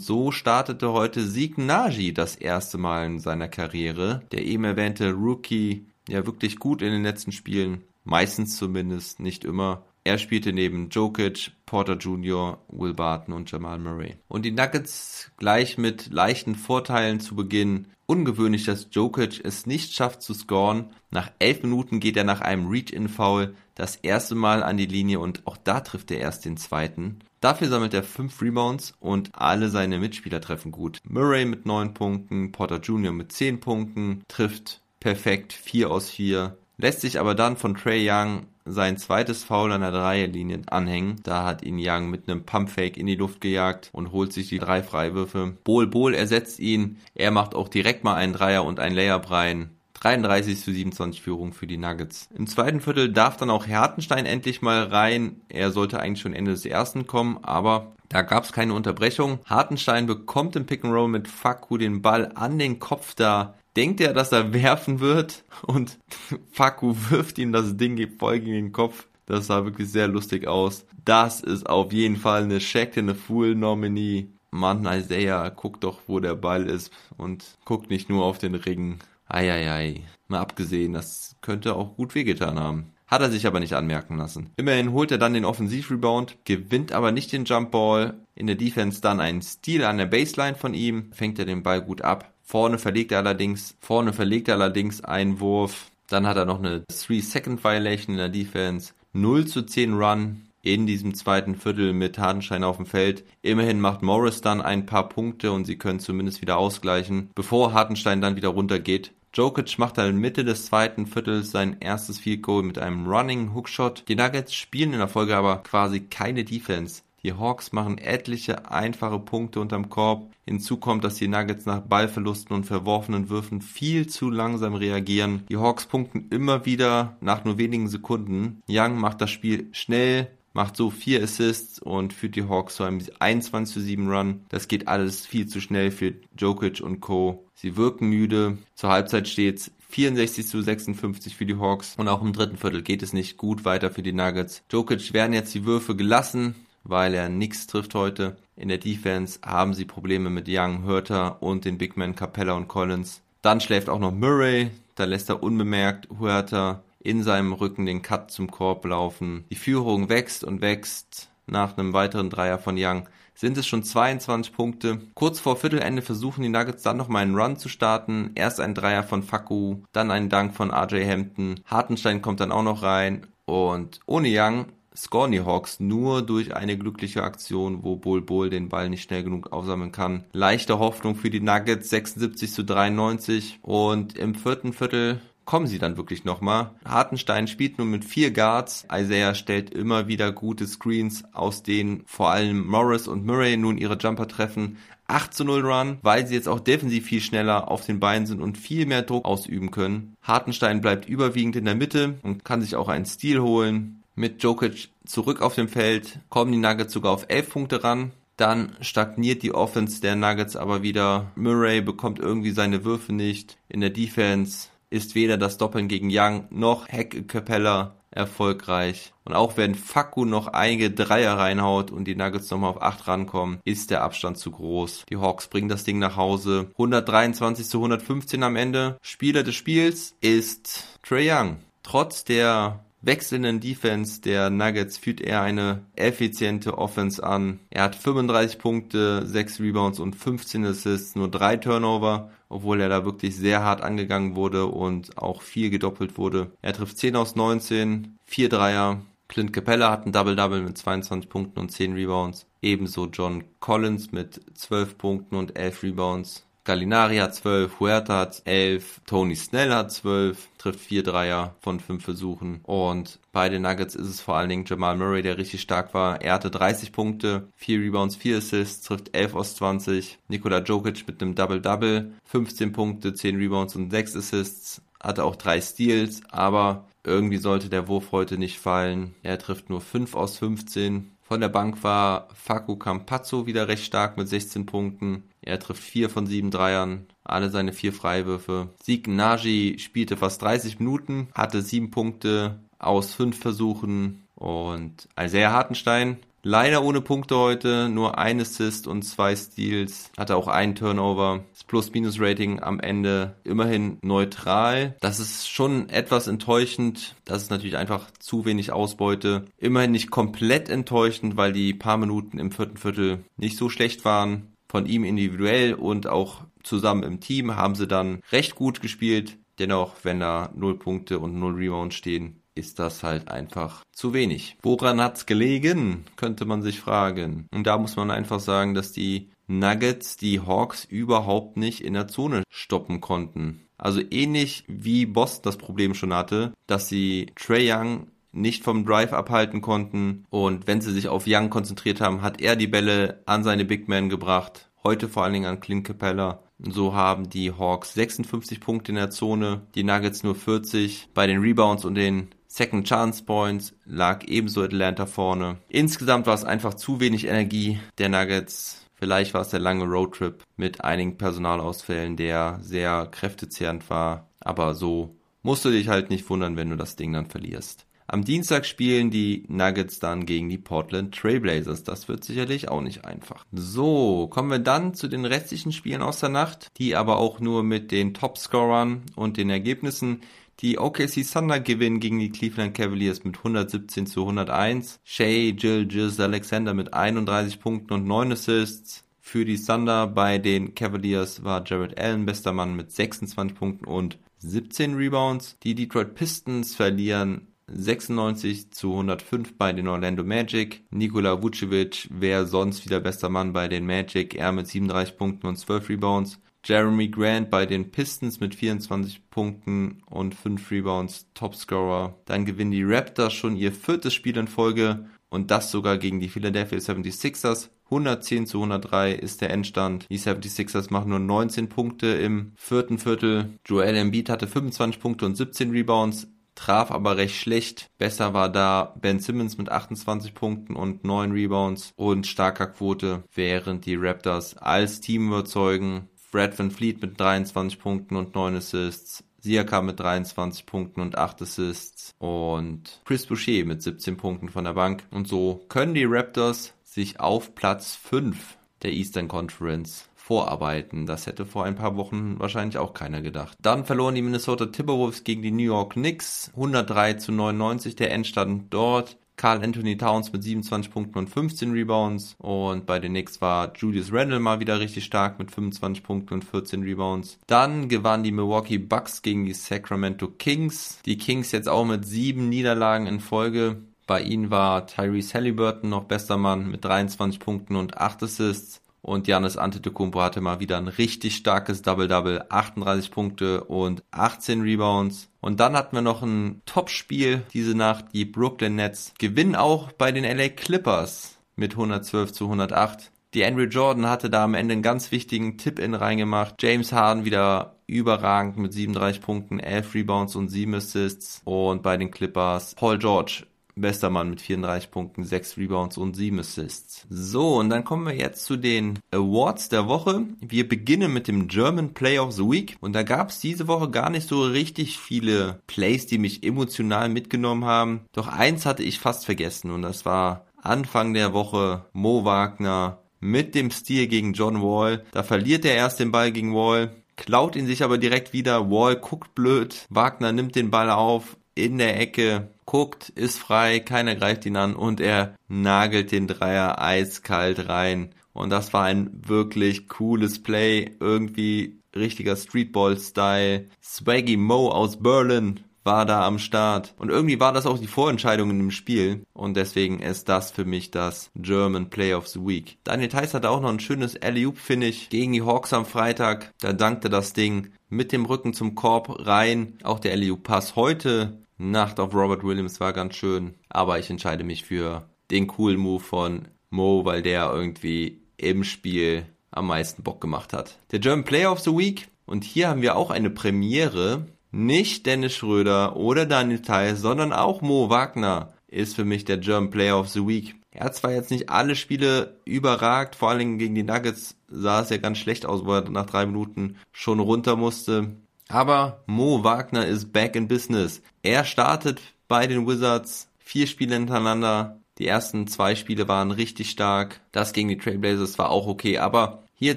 so startete heute Sieg Nagy das erste Mal in seiner Karriere. Der eben erwähnte Rookie, ja wirklich gut in den letzten Spielen. Meistens zumindest, nicht immer. Er spielte neben Jokic, Porter Jr., Will Barton und Jamal Murray. Und die Nuggets gleich mit leichten Vorteilen zu Beginn. Ungewöhnlich, dass Jokic es nicht schafft zu scoren. Nach elf Minuten geht er nach einem Reach-In-Foul das erste Mal an die Linie und auch da trifft er erst den zweiten. Dafür sammelt er fünf Rebounds und alle seine Mitspieler treffen gut. Murray mit neun Punkten, Porter Jr. mit zehn Punkten, trifft perfekt vier aus vier, lässt sich aber dann von Trey Young sein zweites Foul an der Dreierlinie anhängen. Da hat ihn Young mit einem Pumpfake in die Luft gejagt und holt sich die drei Freiwürfe. Bol Bol ersetzt ihn. Er macht auch direkt mal einen Dreier und ein Layup rein. 33 zu 27 Führung für die Nuggets. Im zweiten Viertel darf dann auch Hertenstein endlich mal rein. Er sollte eigentlich schon Ende des ersten kommen, aber da gab es keine Unterbrechung. Hartenstein bekommt im Pick and Roll mit Faku den Ball an den Kopf da denkt er, dass er [laughs] werfen wird und [laughs] Faku wirft ihm das Ding voll gegen den Kopf. Das sah wirklich sehr lustig aus. Das ist auf jeden Fall eine Shaq in a Fool Nominee. Mann, Isaiah, guck doch, wo der Ball ist und guck nicht nur auf den Ring. Eieiei. Mal abgesehen, das könnte auch gut wehgetan haben. Hat er sich aber nicht anmerken lassen. Immerhin holt er dann den Offensivrebound, gewinnt aber nicht den Jumpball. In der Defense dann ein Steal an der Baseline von ihm, fängt er den Ball gut ab, Vorne verlegt er allerdings, vorne verlegt er allerdings einen Wurf. Dann hat er noch eine 3-Second-Violation in der Defense. 0 zu 10 Run in diesem zweiten Viertel mit Hardenstein auf dem Feld. Immerhin macht Morris dann ein paar Punkte und sie können zumindest wieder ausgleichen, bevor Hartenstein dann wieder runtergeht. Jokic macht dann Mitte des zweiten Viertels sein erstes Field Goal mit einem Running Hookshot. Die Nuggets spielen in der Folge aber quasi keine Defense. Die Hawks machen etliche einfache Punkte unterm Korb. Hinzu kommt, dass die Nuggets nach Ballverlusten und verworfenen Würfen viel zu langsam reagieren. Die Hawks punkten immer wieder nach nur wenigen Sekunden. Young macht das Spiel schnell, macht so vier Assists und führt die Hawks zu einem 21 zu 7 Run. Das geht alles viel zu schnell für Jokic und Co. Sie wirken müde. Zur Halbzeit steht's 64 zu 56 für die Hawks und auch im dritten Viertel geht es nicht gut weiter für die Nuggets. Jokic werden jetzt die Würfe gelassen weil er nichts trifft heute. In der Defense haben sie Probleme mit Young, Hurter und den Big Men Capella und Collins. Dann schläft auch noch Murray, da lässt er unbemerkt Huerta in seinem Rücken den Cut zum Korb laufen. Die Führung wächst und wächst. Nach einem weiteren Dreier von Young sind es schon 22 Punkte. Kurz vor Viertelende versuchen die Nuggets dann nochmal einen Run zu starten. Erst ein Dreier von Faku, dann ein Dank von RJ Hampton. Hartenstein kommt dann auch noch rein. Und ohne Young scoren die Hawks nur durch eine glückliche Aktion, wo Bol Bol den Ball nicht schnell genug aufsammeln kann. Leichte Hoffnung für die Nuggets, 76 zu 93 und im vierten Viertel kommen sie dann wirklich nochmal. Hartenstein spielt nur mit vier Guards. Isaiah stellt immer wieder gute Screens, aus denen vor allem Morris und Murray nun ihre Jumper treffen. 8 zu 0 Run, weil sie jetzt auch defensiv viel schneller auf den Beinen sind und viel mehr Druck ausüben können. Hartenstein bleibt überwiegend in der Mitte und kann sich auch einen Stil holen mit Jokic zurück auf dem Feld, kommen die Nuggets sogar auf 11 Punkte ran. Dann stagniert die Offense der Nuggets aber wieder. Murray bekommt irgendwie seine Würfe nicht. In der Defense ist weder das Doppeln gegen Young noch Heck Capella erfolgreich. Und auch wenn Faku noch einige Dreier reinhaut und die Nuggets nochmal auf 8 rankommen, ist der Abstand zu groß. Die Hawks bringen das Ding nach Hause. 123 zu 115 am Ende. Spieler des Spiels ist Trey Young. Trotz der wechselnden Defense der Nuggets führt er eine effiziente Offense an. Er hat 35 Punkte, 6 Rebounds und 15 Assists, nur 3 Turnover, obwohl er da wirklich sehr hart angegangen wurde und auch viel gedoppelt wurde. Er trifft 10 aus 19, 4 Dreier. Clint Capella hat ein Double-Double mit 22 Punkten und 10 Rebounds. Ebenso John Collins mit 12 Punkten und 11 Rebounds. Gallinari hat 12, Huerta hat 11, Tony Snell hat 12, trifft 4 Dreier von 5 Versuchen. Und bei den Nuggets ist es vor allen Dingen Jamal Murray, der richtig stark war. Er hatte 30 Punkte, 4 Rebounds, 4 Assists, trifft 11 aus 20. Nikola Jokic mit einem Double-Double, 15 Punkte, 10 Rebounds und 6 Assists. Hatte auch 3 Steals, aber irgendwie sollte der Wurf heute nicht fallen. Er trifft nur 5 aus 15. Von der Bank war Facu Campazzo wieder recht stark mit 16 Punkten. Er trifft 4 von 7 Dreiern, alle seine 4 Freiwürfe. Sieg Naji spielte fast 30 Minuten, hatte 7 Punkte aus 5 Versuchen. Und Isaiah Hartenstein Leider ohne Punkte heute, nur ein Assist und zwei Steals. Hatte auch einen Turnover. Das Plus-Minus-Rating am Ende immerhin neutral. Das ist schon etwas enttäuschend. Das ist natürlich einfach zu wenig Ausbeute. Immerhin nicht komplett enttäuschend, weil die paar Minuten im vierten Viertel nicht so schlecht waren. Von ihm individuell und auch zusammen im Team haben sie dann recht gut gespielt. Dennoch, wenn da 0 Punkte und 0 Rebounds stehen, ist das halt einfach zu wenig. Woran hat's gelegen, könnte man sich fragen. Und da muss man einfach sagen, dass die Nuggets die Hawks überhaupt nicht in der Zone stoppen konnten. Also ähnlich wie Boston das Problem schon hatte, dass sie Trey Young nicht vom Drive abhalten konnten und wenn sie sich auf Young konzentriert haben, hat er die Bälle an seine Big Man gebracht. Heute vor allen Dingen an Clint Capella. So haben die Hawks 56 Punkte in der Zone, die Nuggets nur 40. Bei den Rebounds und den Second Chance Points lag ebenso Atlanta vorne. Insgesamt war es einfach zu wenig Energie der Nuggets. Vielleicht war es der lange Roadtrip mit einigen Personalausfällen, der sehr kräftezehrend war. Aber so musst du dich halt nicht wundern, wenn du das Ding dann verlierst. Am Dienstag spielen die Nuggets dann gegen die Portland Trailblazers. Das wird sicherlich auch nicht einfach. So, kommen wir dann zu den restlichen Spielen aus der Nacht, die aber auch nur mit den Topscorern und den Ergebnissen die OKC Thunder gewinnen gegen die Cleveland Cavaliers mit 117 zu 101. Shea, Jill, Giz, Alexander mit 31 Punkten und 9 Assists. Für die Thunder bei den Cavaliers war Jared Allen bester Mann mit 26 Punkten und 17 Rebounds. Die Detroit Pistons verlieren 96 zu 105 bei den Orlando Magic. Nikola Vucevic wäre sonst wieder bester Mann bei den Magic. Er mit 37 Punkten und 12 Rebounds. Jeremy Grant bei den Pistons mit 24 Punkten und 5 Rebounds, Topscorer. Dann gewinnen die Raptors schon ihr viertes Spiel in Folge und das sogar gegen die Philadelphia 76ers. 110 zu 103 ist der Endstand. Die 76ers machen nur 19 Punkte im vierten Viertel. Joel Embiid hatte 25 Punkte und 17 Rebounds, traf aber recht schlecht. Besser war da Ben Simmons mit 28 Punkten und 9 Rebounds und starker Quote, während die Raptors als Team überzeugen Brad Van Fleet mit 23 Punkten und 9 Assists. Siakam mit 23 Punkten und 8 Assists und Chris Boucher mit 17 Punkten von der Bank. Und so können die Raptors sich auf Platz 5 der Eastern Conference vorarbeiten. Das hätte vor ein paar Wochen wahrscheinlich auch keiner gedacht. Dann verloren die Minnesota Timberwolves gegen die New York Knicks. 103 zu 99 der Endstand dort. Carl Anthony Towns mit 27 Punkten und 15 Rebounds. Und bei den Knicks war Julius Randle mal wieder richtig stark mit 25 Punkten und 14 Rebounds. Dann gewannen die Milwaukee Bucks gegen die Sacramento Kings. Die Kings jetzt auch mit sieben Niederlagen in Folge. Bei ihnen war Tyrese Halliburton noch bester Mann mit 23 Punkten und 8 Assists. Und Janis Antetokounmpo hatte mal wieder ein richtig starkes Double-Double, 38 Punkte und 18 Rebounds. Und dann hatten wir noch ein Topspiel diese Nacht. Die Brooklyn Nets gewinnen auch bei den LA Clippers mit 112 zu 108. Die Andrew Jordan hatte da am Ende einen ganz wichtigen Tipp-In reingemacht. James Harden wieder überragend mit 37 Punkten, 11 Rebounds und 7 Assists. Und bei den Clippers Paul George bester Mann mit 34 Punkten, 6 Rebounds und 7 Assists. So, und dann kommen wir jetzt zu den Awards der Woche. Wir beginnen mit dem German Play of the Week. Und da gab es diese Woche gar nicht so richtig viele Plays, die mich emotional mitgenommen haben. Doch eins hatte ich fast vergessen und das war Anfang der Woche Mo Wagner mit dem Stil gegen John Wall. Da verliert er erst den Ball gegen Wall, klaut ihn sich aber direkt wieder. Wall guckt blöd. Wagner nimmt den Ball auf in der Ecke, guckt, ist frei, keiner greift ihn an und er nagelt den Dreier eiskalt rein. Und das war ein wirklich cooles Play, irgendwie richtiger Streetball-Style. Swaggy Mo aus Berlin war da am Start. Und irgendwie war das auch die Vorentscheidung in dem Spiel. Und deswegen ist das für mich das German Play of the Week. Daniel Theiss hatte auch noch ein schönes Alley-Oop-Finish gegen die Hawks am Freitag. Da dankte das Ding mit dem Rücken zum Korb rein. Auch der Alley-Oop-Pass heute Nacht auf Robert Williams war ganz schön. Aber ich entscheide mich für den coolen Move von Mo, weil der irgendwie im Spiel am meisten Bock gemacht hat. Der German Player of the Week. Und hier haben wir auch eine Premiere nicht Dennis Schröder oder Daniel Theiss, sondern auch Mo Wagner ist für mich der German Player of the Week. Er hat zwar jetzt nicht alle Spiele überragt, vor allen Dingen gegen die Nuggets sah es ja ganz schlecht aus, wo er nach drei Minuten schon runter musste. Aber Mo Wagner ist back in business. Er startet bei den Wizards vier Spiele hintereinander. Die ersten zwei Spiele waren richtig stark. Das gegen die Trailblazers war auch okay, aber hier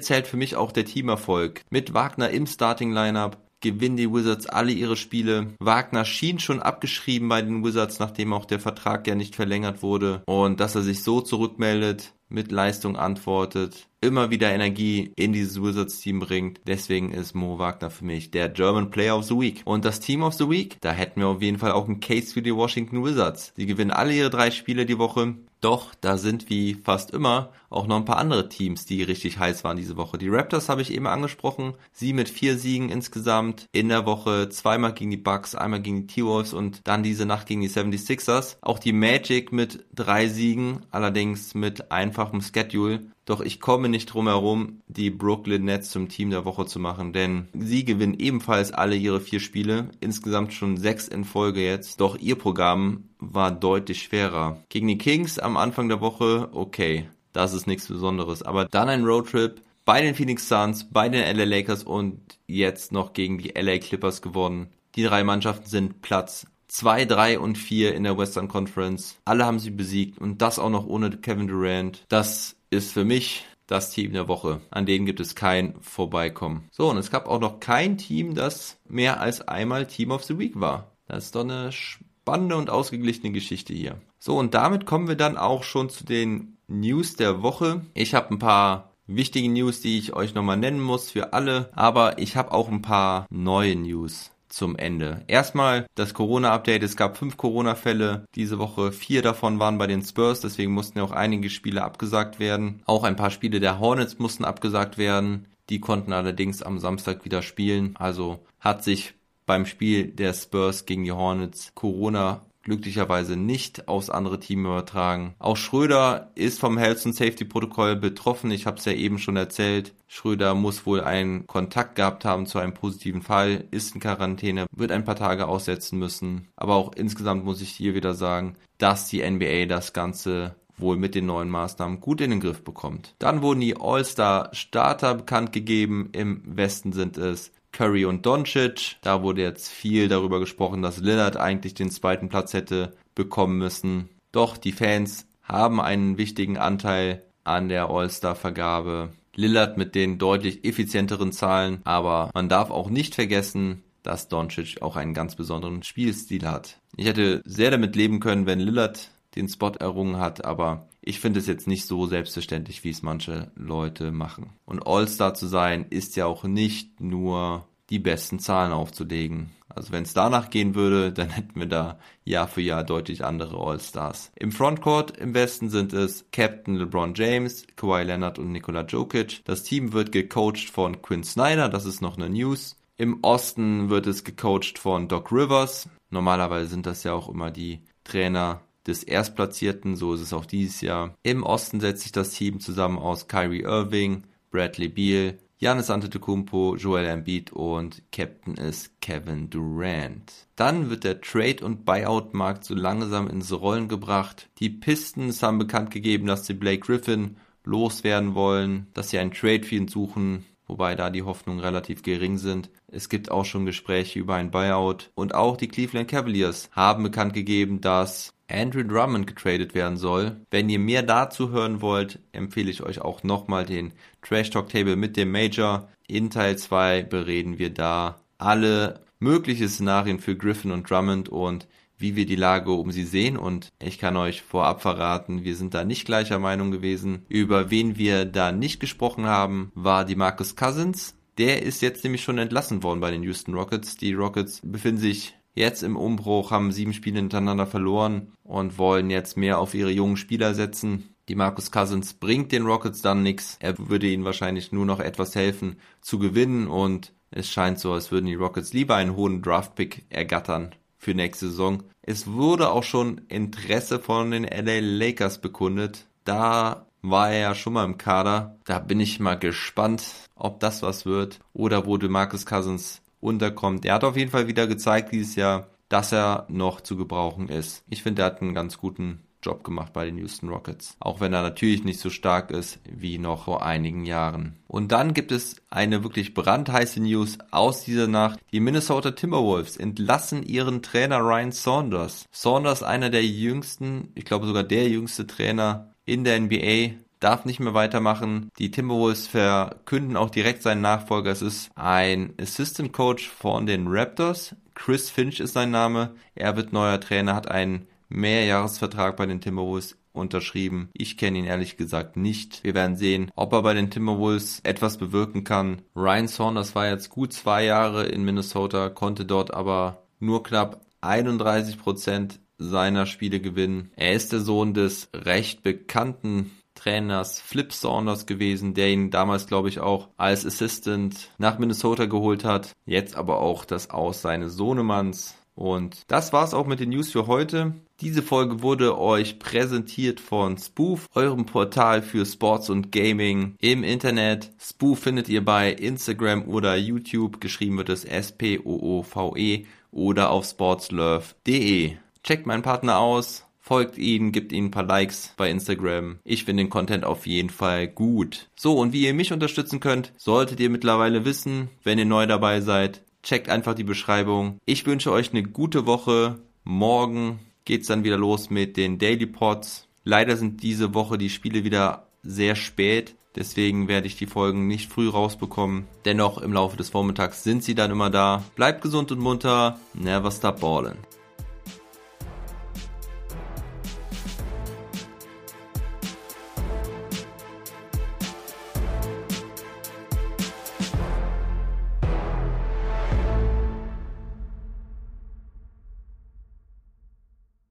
zählt für mich auch der Teamerfolg. Mit Wagner im Starting Lineup gewinnen die Wizards alle ihre Spiele. Wagner schien schon abgeschrieben bei den Wizards, nachdem auch der Vertrag ja nicht verlängert wurde. Und dass er sich so zurückmeldet, mit Leistung antwortet, immer wieder Energie in dieses Wizards-Team bringt. Deswegen ist Mo Wagner für mich der German Player of the Week. Und das Team of the Week, da hätten wir auf jeden Fall auch einen Case für die Washington Wizards. Die gewinnen alle ihre drei Spiele die Woche. Doch da sind wie fast immer auch noch ein paar andere Teams, die richtig heiß waren diese Woche. Die Raptors habe ich eben angesprochen. Sie mit vier Siegen insgesamt in der Woche. Zweimal gegen die Bucks, einmal gegen die T-Wolves und dann diese Nacht gegen die 76ers. Auch die Magic mit drei Siegen, allerdings mit einfachem Schedule. Doch ich komme nicht drum herum, die Brooklyn Nets zum Team der Woche zu machen, denn sie gewinnen ebenfalls alle ihre vier Spiele, insgesamt schon sechs in Folge jetzt. Doch ihr Programm war deutlich schwerer. Gegen die Kings am Anfang der Woche, okay, das ist nichts Besonderes. Aber dann ein Roadtrip bei den Phoenix Suns, bei den LA Lakers und jetzt noch gegen die LA Clippers gewonnen. Die drei Mannschaften sind Platz 2, 3 und 4 in der Western Conference. Alle haben sie besiegt und das auch noch ohne Kevin Durant. Das ist für mich das Team der Woche. An denen gibt es kein Vorbeikommen. So, und es gab auch noch kein Team, das mehr als einmal Team of the Week war. Das ist doch eine spannende und ausgeglichene Geschichte hier. So, und damit kommen wir dann auch schon zu den News der Woche. Ich habe ein paar wichtige News, die ich euch nochmal nennen muss für alle, aber ich habe auch ein paar neue News zum Ende. Erstmal das Corona-Update. Es gab fünf Corona-Fälle diese Woche. Vier davon waren bei den Spurs, deswegen mussten ja auch einige Spiele abgesagt werden. Auch ein paar Spiele der Hornets mussten abgesagt werden. Die konnten allerdings am Samstag wieder spielen. Also hat sich beim Spiel der Spurs gegen die Hornets Corona glücklicherweise nicht aufs andere Team übertragen. Auch Schröder ist vom Health and Safety Protokoll betroffen. Ich habe es ja eben schon erzählt. Schröder muss wohl einen Kontakt gehabt haben zu einem positiven Fall, ist in Quarantäne, wird ein paar Tage aussetzen müssen. Aber auch insgesamt muss ich hier wieder sagen, dass die NBA das Ganze wohl mit den neuen Maßnahmen gut in den Griff bekommt. Dann wurden die All-Star-Starter bekannt gegeben. Im Westen sind es Curry und Doncic. Da wurde jetzt viel darüber gesprochen, dass Lillard eigentlich den zweiten Platz hätte bekommen müssen. Doch die Fans haben einen wichtigen Anteil an der All-Star-Vergabe. Lillard mit den deutlich effizienteren Zahlen, aber man darf auch nicht vergessen, dass Doncic auch einen ganz besonderen Spielstil hat. Ich hätte sehr damit leben können, wenn Lillard den Spot errungen hat, aber ich finde es jetzt nicht so selbstverständlich, wie es manche Leute machen. Und All-Star zu sein, ist ja auch nicht nur die besten Zahlen aufzulegen. Also wenn es danach gehen würde, [laughs] dann hätten wir da Jahr für Jahr deutlich andere All-Stars. Im Frontcourt im Westen sind es Captain LeBron James, Kawhi Leonard und Nikola Jokic. Das Team wird gecoacht von Quinn Snyder, das ist noch eine News. Im Osten wird es gecoacht von Doc Rivers. Normalerweise sind das ja auch immer die Trainer des Erstplatzierten, so ist es auch dieses Jahr. Im Osten setzt sich das Team zusammen aus Kyrie Irving, Bradley Beal, Giannis Antetokounmpo, Joel Embiid und Captain ist Kevin Durant. Dann wird der Trade- und Buyout-Markt so langsam ins Rollen gebracht. Die Pistons haben bekannt gegeben, dass sie Blake Griffin loswerden wollen, dass sie einen Trade für ihn suchen, wobei da die Hoffnungen relativ gering sind. Es gibt auch schon Gespräche über ein Buyout und auch die Cleveland Cavaliers haben bekannt gegeben, dass Andrew Drummond getradet werden soll. Wenn ihr mehr dazu hören wollt, empfehle ich euch auch nochmal den Trash Talk Table mit dem Major. In Teil 2 bereden wir da alle möglichen Szenarien für Griffin und Drummond und wie wir die Lage um sie sehen und ich kann euch vorab verraten, wir sind da nicht gleicher Meinung gewesen. Über wen wir da nicht gesprochen haben, war die Marcus Cousins. Der ist jetzt nämlich schon entlassen worden bei den Houston Rockets. Die Rockets befinden sich jetzt im Umbruch, haben sieben Spiele hintereinander verloren und wollen jetzt mehr auf ihre jungen Spieler setzen. Die Marcus Cousins bringt den Rockets dann nichts. Er würde ihnen wahrscheinlich nur noch etwas helfen zu gewinnen und es scheint so, als würden die Rockets lieber einen hohen Draftpick ergattern für nächste Saison. Es wurde auch schon Interesse von den LA Lakers bekundet. Da war er ja schon mal im Kader. Da bin ich mal gespannt, ob das was wird oder wo Marcus Cousins unterkommt. Er hat auf jeden Fall wieder gezeigt dieses Jahr, dass er noch zu gebrauchen ist. Ich finde, er hat einen ganz guten Job gemacht bei den Houston Rockets. Auch wenn er natürlich nicht so stark ist wie noch vor einigen Jahren. Und dann gibt es eine wirklich brandheiße News aus dieser Nacht. Die Minnesota Timberwolves entlassen ihren Trainer Ryan Saunders. Saunders einer der jüngsten, ich glaube sogar der jüngste Trainer in der NBA, darf nicht mehr weitermachen. Die Timberwolves verkünden auch direkt seinen Nachfolger. Es ist ein Assistant Coach von den Raptors. Chris Finch ist sein Name. Er wird neuer Trainer, hat einen Mehrjahresvertrag bei den Timberwolves unterschrieben. Ich kenne ihn ehrlich gesagt nicht. Wir werden sehen, ob er bei den Timberwolves etwas bewirken kann. Ryan Saunders war jetzt gut zwei Jahre in Minnesota, konnte dort aber nur knapp 31 Prozent seiner Spiele gewinnen. Er ist der Sohn des recht bekannten Trainers Flip Saunders gewesen, der ihn damals, glaube ich, auch als Assistant nach Minnesota geholt hat. Jetzt aber auch das Aus seines Sohnemanns. Und das war's auch mit den News für heute. Diese Folge wurde euch präsentiert von Spoof, eurem Portal für Sports und Gaming im Internet. Spoof findet ihr bei Instagram oder YouTube. Geschrieben wird es S-P-O-O-V-E oder auf sportslove.de. Checkt meinen Partner aus, folgt ihnen, gebt ihnen ein paar Likes bei Instagram. Ich finde den Content auf jeden Fall gut. So, und wie ihr mich unterstützen könnt, solltet ihr mittlerweile wissen, wenn ihr neu dabei seid. Checkt einfach die Beschreibung. Ich wünsche euch eine gute Woche. Morgen geht's dann wieder los mit den Daily Pods. Leider sind diese Woche die Spiele wieder sehr spät. Deswegen werde ich die Folgen nicht früh rausbekommen. Dennoch im Laufe des Vormittags sind sie dann immer da. Bleibt gesund und munter. Never stop ballin'.